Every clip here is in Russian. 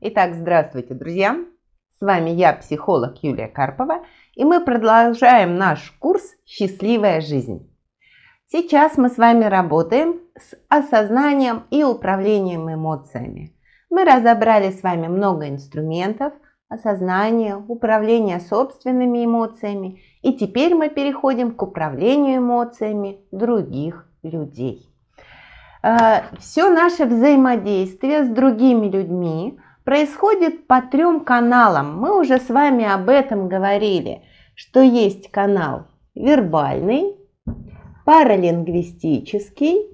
Итак, здравствуйте, друзья! С вами я, психолог Юлия Карпова, и мы продолжаем наш курс «Счастливая жизнь». Сейчас мы с вами работаем с осознанием и управлением эмоциями. Мы разобрали с вами много инструментов осознания, управления собственными эмоциями, и теперь мы переходим к управлению эмоциями других людей. Э, Все наше взаимодействие с другими людьми происходит по трем каналам. Мы уже с вами об этом говорили, что есть канал вербальный, паралингвистический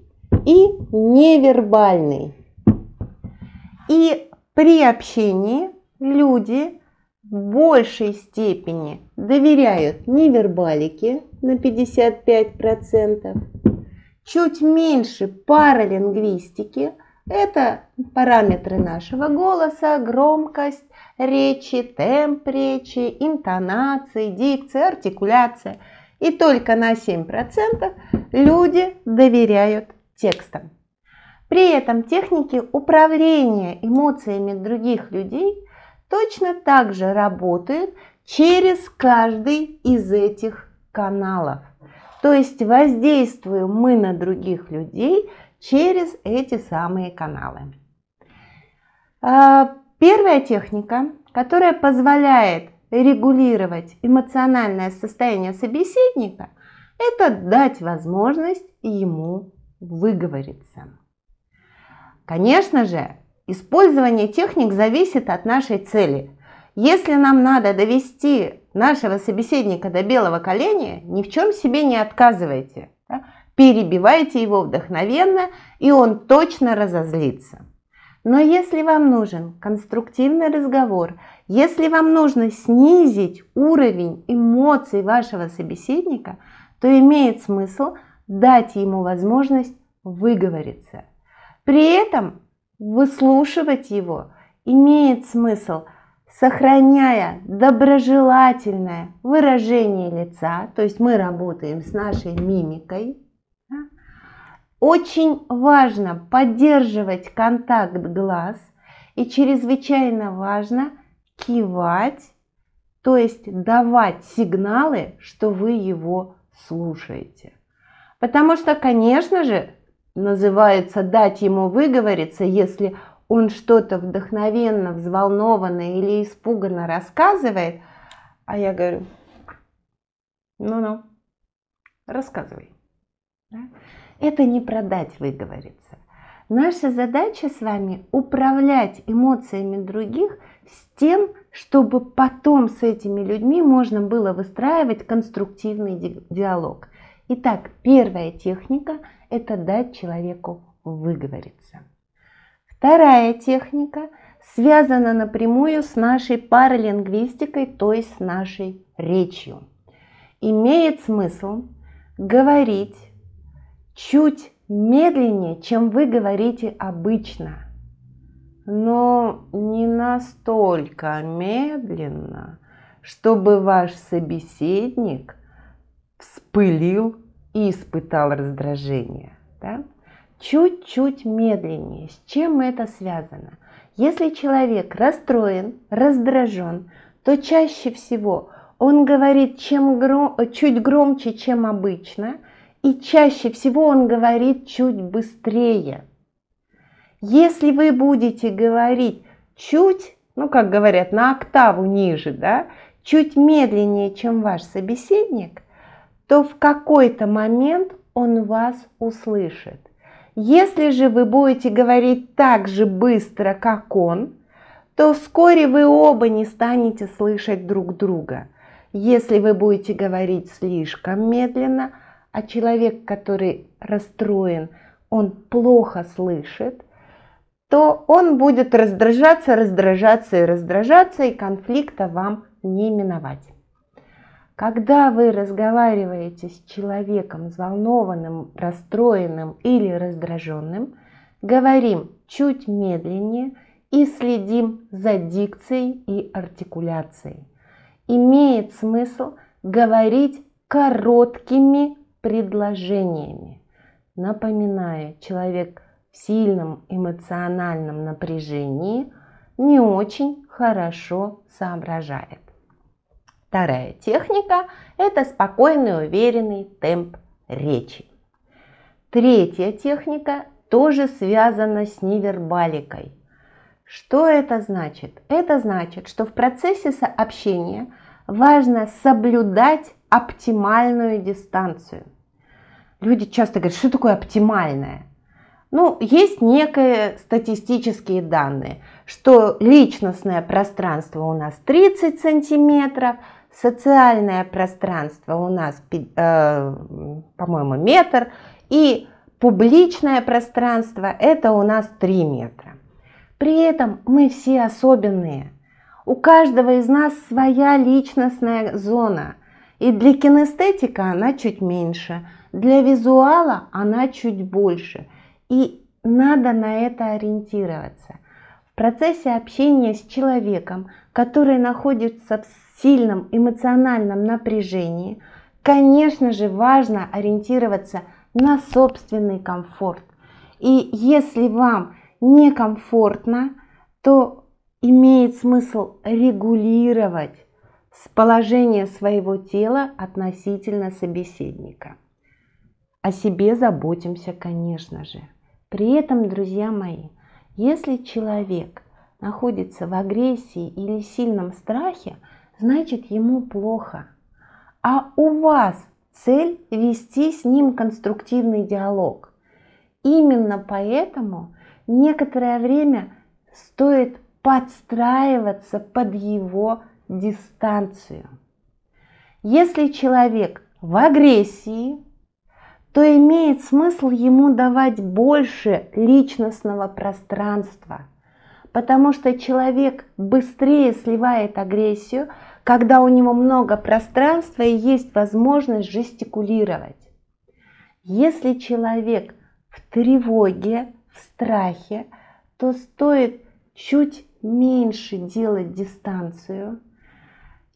и невербальный. И при общении люди в большей степени доверяют невербалике на 55%, чуть меньше паралингвистики – это параметры нашего голоса, громкость речи, темп речи, интонации, дикция, артикуляция. И только на 7% люди доверяют текстам. При этом техники управления эмоциями других людей точно так же работают через каждый из этих каналов. То есть воздействуем мы на других людей – через эти самые каналы. А, первая техника, которая позволяет регулировать эмоциональное состояние собеседника, это дать возможность ему выговориться. Конечно же, использование техник зависит от нашей цели. Если нам надо довести нашего собеседника до белого коленя, ни в чем себе не отказывайте. Перебивайте его вдохновенно, и он точно разозлится. Но если вам нужен конструктивный разговор, если вам нужно снизить уровень эмоций вашего собеседника, то имеет смысл дать ему возможность выговориться. При этом выслушивать его имеет смысл, сохраняя доброжелательное выражение лица, то есть мы работаем с нашей мимикой, очень важно поддерживать контакт глаз и чрезвычайно важно кивать, то есть давать сигналы, что вы его слушаете. Потому что, конечно же, называется дать ему выговориться, если он что-то вдохновенно, взволнованно или испуганно рассказывает, а я говорю, ну-ну, рассказывай. Да? Это не продать, выговориться. Наша задача с вами управлять эмоциями других с тем, чтобы потом с этими людьми можно было выстраивать конструктивный диалог. Итак, первая техника – это дать человеку выговориться. Вторая техника связана напрямую с нашей паралингвистикой, то есть с нашей речью. Имеет смысл говорить чуть медленнее, чем вы говорите обычно. Но не настолько медленно, чтобы ваш собеседник вспылил и испытал раздражение. Да? Чуть-чуть медленнее. С чем это связано? Если человек расстроен, раздражен, то чаще всего он говорит чем гром, чуть громче, чем обычно – и чаще всего он говорит чуть быстрее. Если вы будете говорить чуть, ну как говорят, на октаву ниже, да, чуть медленнее, чем ваш собеседник, то в какой-то момент он вас услышит. Если же вы будете говорить так же быстро, как он, то вскоре вы оба не станете слышать друг друга. Если вы будете говорить слишком медленно – а человек, который расстроен, он плохо слышит, то он будет раздражаться, раздражаться и раздражаться, и конфликта вам не миновать. Когда вы разговариваете с человеком взволнованным, расстроенным или раздраженным, говорим чуть медленнее и следим за дикцией и артикуляцией. Имеет смысл говорить короткими предложениями. Напоминаю, человек в сильном эмоциональном напряжении не очень хорошо соображает. Вторая техника – это спокойный, уверенный темп речи. Третья техника тоже связана с невербаликой. Что это значит? Это значит, что в процессе сообщения важно соблюдать оптимальную дистанцию. Люди часто говорят, что такое оптимальное? Ну, есть некие статистические данные, что личностное пространство у нас 30 сантиметров, социальное пространство у нас, э, по-моему, метр, и публичное пространство это у нас 3 метра. При этом мы все особенные. У каждого из нас своя личностная зона. И для кинестетика она чуть меньше, для визуала она чуть больше. И надо на это ориентироваться. В процессе общения с человеком, который находится в сильном эмоциональном напряжении, конечно же, важно ориентироваться на собственный комфорт. И если вам некомфортно, то имеет смысл регулировать положение своего тела относительно собеседника. О себе заботимся, конечно же. При этом, друзья мои, если человек находится в агрессии или сильном страхе, значит ему плохо. А у вас цель вести с ним конструктивный диалог. Именно поэтому некоторое время стоит подстраиваться под его дистанцию. Если человек в агрессии, то имеет смысл ему давать больше личностного пространства, потому что человек быстрее сливает агрессию, когда у него много пространства и есть возможность жестикулировать. Если человек в тревоге, в страхе, то стоит чуть меньше делать дистанцию.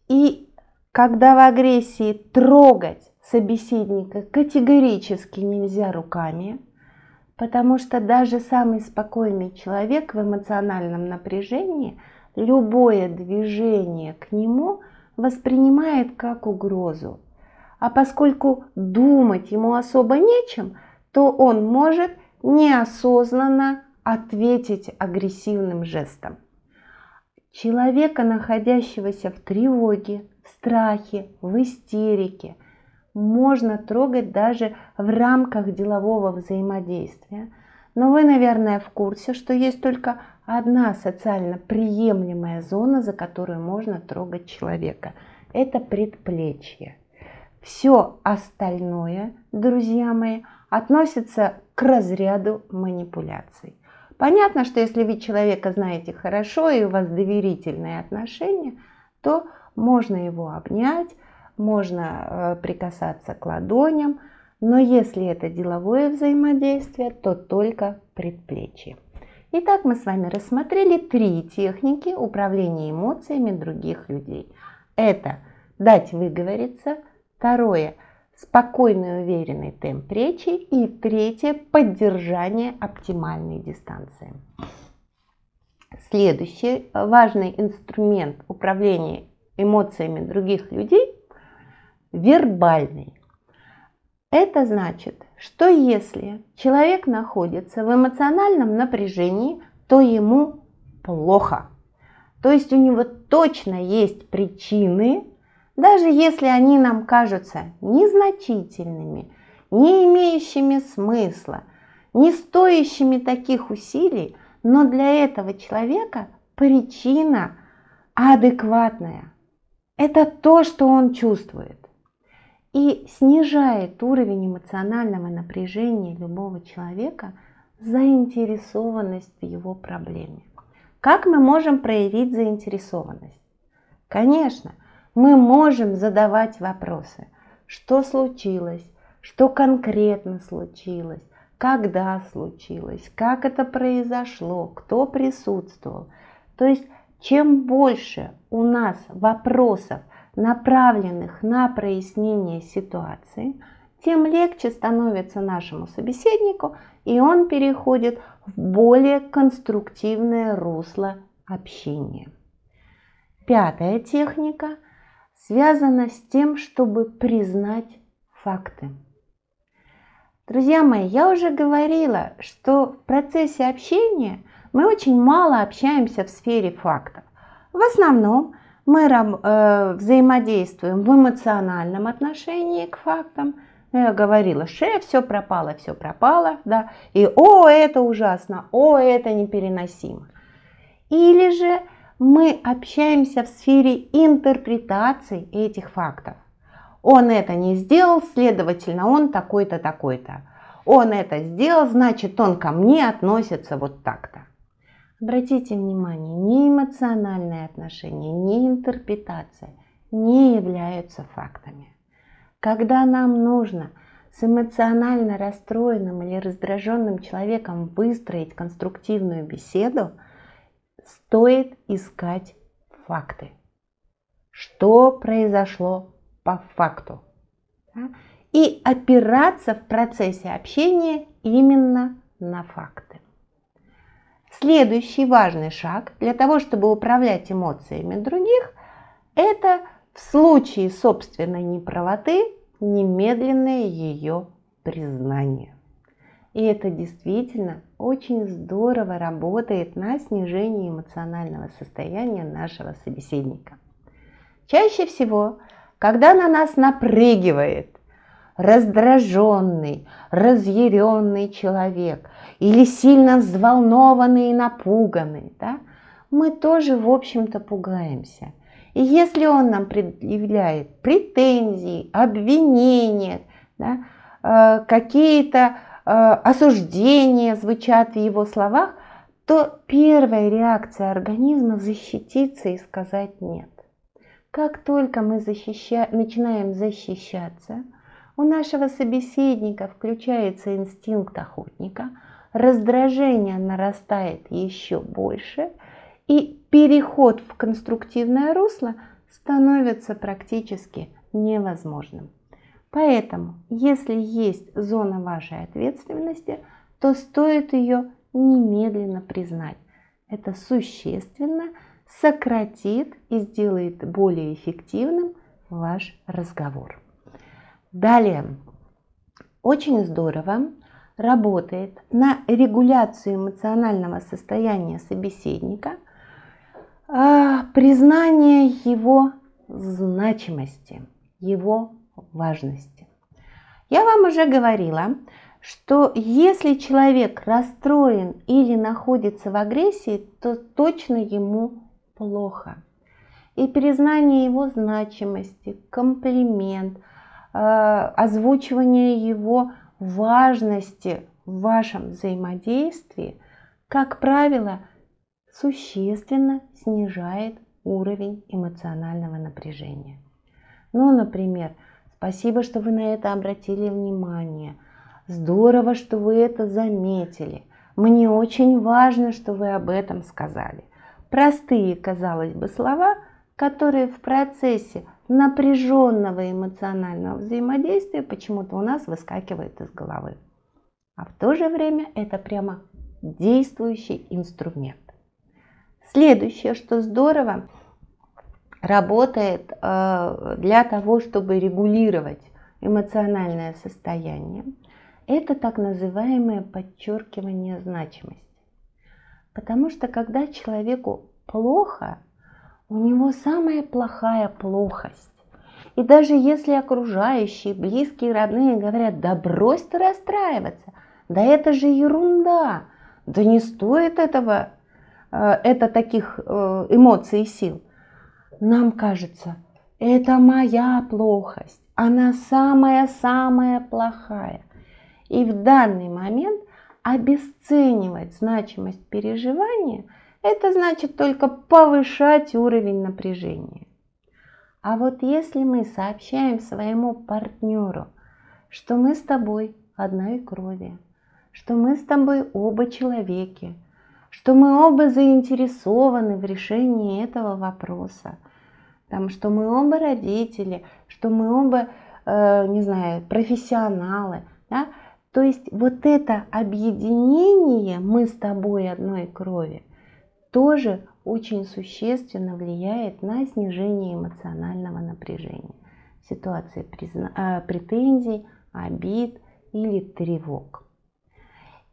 И когда в агрессии трогать собеседника категорически нельзя руками, потому что даже самый спокойный человек в эмоциональном напряжении любое движение к нему воспринимает как угрозу. А поскольку думать ему особо нечем, то он может неосознанно ответить агрессивным жестом. Человека, находящегося в тревоге, страхе, в истерике, можно трогать даже в рамках делового взаимодействия. Но вы, наверное, в курсе, что есть только одна социально приемлемая зона, за которую можно трогать человека. Это предплечье. Все остальное, друзья мои, относится к разряду манипуляций. Понятно, что если вы человека знаете хорошо и у вас доверительные отношения, то можно его обнять, можно э, прикасаться к ладоням, но если это деловое взаимодействие, то только предплечье. Итак, мы с вами рассмотрели три техники управления эмоциями других людей. Это дать выговориться, второе – спокойный уверенный темп речи и третье – поддержание оптимальной дистанции. Следующий важный инструмент управления эмоциями других людей – вербальный. Это значит, что если человек находится в эмоциональном напряжении, то ему плохо. То есть у него точно есть причины даже если они нам кажутся незначительными, не имеющими смысла, не стоящими таких усилий, но для этого человека причина адекватная. Это то, что он чувствует. И снижает уровень эмоционального напряжения любого человека заинтересованность в его проблеме. Как мы можем проявить заинтересованность? Конечно, мы можем задавать вопросы. Что случилось? Что конкретно случилось? Когда случилось? Как это произошло? Кто присутствовал? То есть, чем больше у нас вопросов, направленных на прояснение ситуации, тем легче становится нашему собеседнику, и он переходит в более конструктивное русло общения. Пятая техника связана с тем, чтобы признать факты. Друзья мои, я уже говорила, что в процессе общения мы очень мало общаемся в сфере фактов. В основном мы э, взаимодействуем в эмоциональном отношении к фактам. Ну, я говорила, шеф, все пропало, все пропало, да, и о, это ужасно, о, это непереносимо. Или же мы общаемся в сфере интерпретации этих фактов. Он это не сделал, следовательно, он такой-то, такой-то. Он это сделал, значит, он ко мне относится вот так-то. Обратите внимание, ни эмоциональные отношения, ни интерпретация не являются фактами. Когда нам нужно с эмоционально расстроенным или раздраженным человеком выстроить конструктивную беседу, стоит искать факты. Что произошло по факту? И опираться в процессе общения именно на факты. Следующий важный шаг для того, чтобы управлять эмоциями других, это в случае собственной неправоты немедленное ее признание. И это действительно очень здорово работает на снижение эмоционального состояния нашего собеседника. Чаще всего, когда на нас напрыгивает раздраженный, разъяренный человек или сильно взволнованный и напуганный, да, мы тоже, в общем-то, пугаемся. И если он нам предъявляет претензии, обвинения, да, э, какие-то э, осуждения звучат в его словах, то первая реакция организма защититься и сказать нет. Как только мы защища... начинаем защищаться – у нашего собеседника включается инстинкт охотника, раздражение нарастает еще больше, и переход в конструктивное русло становится практически невозможным. Поэтому, если есть зона вашей ответственности, то стоит ее немедленно признать. Это существенно сократит и сделает более эффективным ваш разговор. Далее, очень здорово работает на регуляцию эмоционального состояния собеседника а, признание его значимости, его важности. Я вам уже говорила, что если человек расстроен или находится в агрессии, то точно ему плохо. И признание его значимости, комплимент – озвучивание его важности в вашем взаимодействии, как правило, существенно снижает уровень эмоционального напряжения. Ну, например, спасибо, что вы на это обратили внимание. Здорово, что вы это заметили. Мне очень важно, что вы об этом сказали. Простые, казалось бы, слова, которые в процессе напряженного эмоционального взаимодействия почему-то у нас выскакивает из головы. А в то же время это прямо действующий инструмент. Следующее, что здорово, работает э, для того, чтобы регулировать эмоциональное состояние, это так называемое подчеркивание значимости. Потому что когда человеку плохо, у него самая плохая плохость. И даже если окружающие, близкие, родные говорят, да брось ты расстраиваться, да это же ерунда, да не стоит этого, э, это таких э, эмоций и сил. Нам кажется, это моя плохость, она самая-самая плохая. И в данный момент обесценивать значимость переживания – это значит только повышать уровень напряжения. А вот если мы сообщаем своему партнеру, что мы с тобой одной крови, что мы с тобой оба человеки, что мы оба заинтересованы в решении этого вопроса, там, что мы оба родители, что мы оба, э, не знаю, профессионалы, да? то есть вот это объединение мы с тобой одной крови, тоже очень существенно влияет на снижение эмоционального напряжения в ситуации призна... претензий, обид или тревог.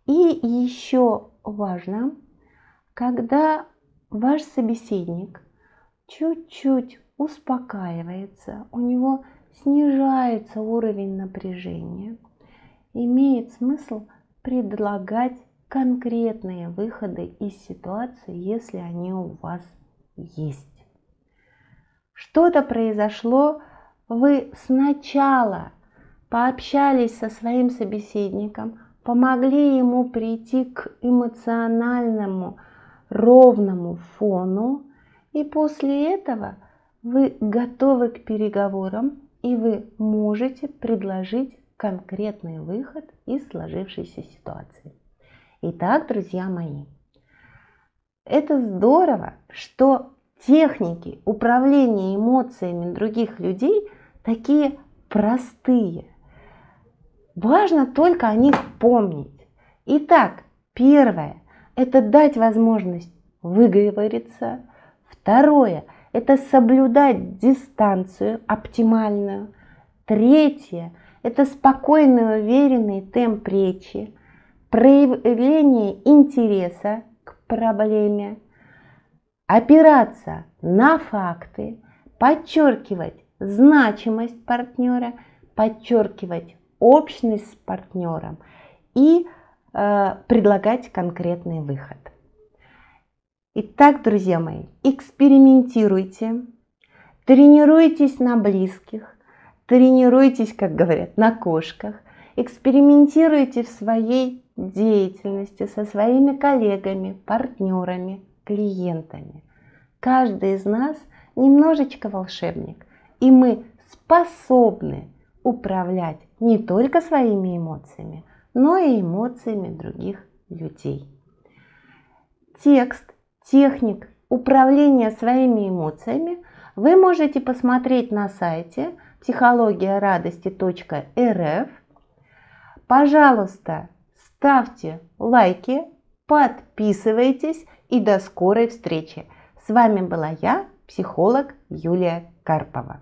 И еще важно, когда ваш собеседник чуть-чуть успокаивается, у него снижается уровень напряжения, имеет смысл предлагать конкретные выходы из ситуации, если они у вас есть. Что-то произошло, вы сначала пообщались со своим собеседником, помогли ему прийти к эмоциональному ровному фону, и после этого вы готовы к переговорам, и вы можете предложить конкретный выход из сложившейся ситуации. Итак, друзья мои, это здорово, что техники управления эмоциями других людей такие простые. Важно только о них помнить. Итак, первое – это дать возможность выговориться. Второе – это соблюдать дистанцию оптимальную. Третье – это спокойный, уверенный темп речи проявление интереса к проблеме, опираться на факты, подчеркивать значимость партнера, подчеркивать общность с партнером и э, предлагать конкретный выход. Итак, друзья мои, экспериментируйте, тренируйтесь на близких, тренируйтесь, как говорят, на кошках, экспериментируйте в своей деятельности со своими коллегами, партнерами, клиентами. Каждый из нас немножечко волшебник, и мы способны управлять не только своими эмоциями, но и эмоциями других людей. Текст, техник управления своими эмоциями вы можете посмотреть на сайте психологиярадости.рф. Пожалуйста, ставьте лайки, подписывайтесь и до скорой встречи. С вами была я, психолог Юлия Карпова.